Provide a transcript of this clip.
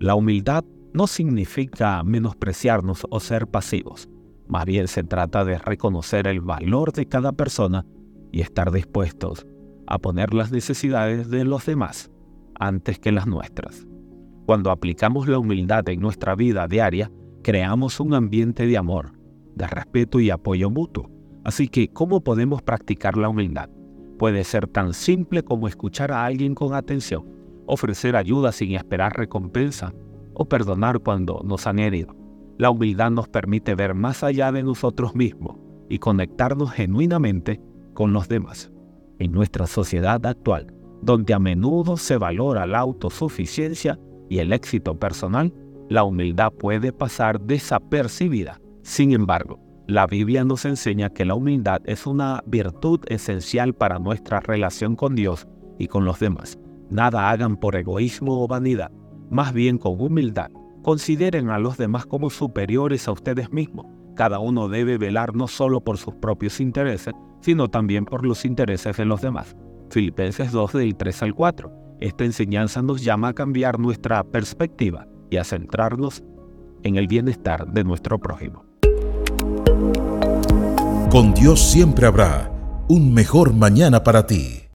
La humildad no significa menospreciarnos o ser pasivos. Más bien se trata de reconocer el valor de cada persona y estar dispuestos a poner las necesidades de los demás antes que las nuestras. Cuando aplicamos la humildad en nuestra vida diaria, creamos un ambiente de amor, de respeto y apoyo mutuo. Así que, ¿cómo podemos practicar la humildad? Puede ser tan simple como escuchar a alguien con atención, ofrecer ayuda sin esperar recompensa o perdonar cuando nos han herido. La humildad nos permite ver más allá de nosotros mismos y conectarnos genuinamente con los demás. En nuestra sociedad actual, donde a menudo se valora la autosuficiencia y el éxito personal, la humildad puede pasar desapercibida. Sin embargo, la Biblia nos enseña que la humildad es una virtud esencial para nuestra relación con Dios y con los demás. Nada hagan por egoísmo o vanidad, más bien con humildad. Consideren a los demás como superiores a ustedes mismos. Cada uno debe velar no solo por sus propios intereses, sino también por los intereses de los demás. Filipenses 2 del 3 al 4. Esta enseñanza nos llama a cambiar nuestra perspectiva y a centrarnos en el bienestar de nuestro prójimo. Con Dios siempre habrá un mejor mañana para ti.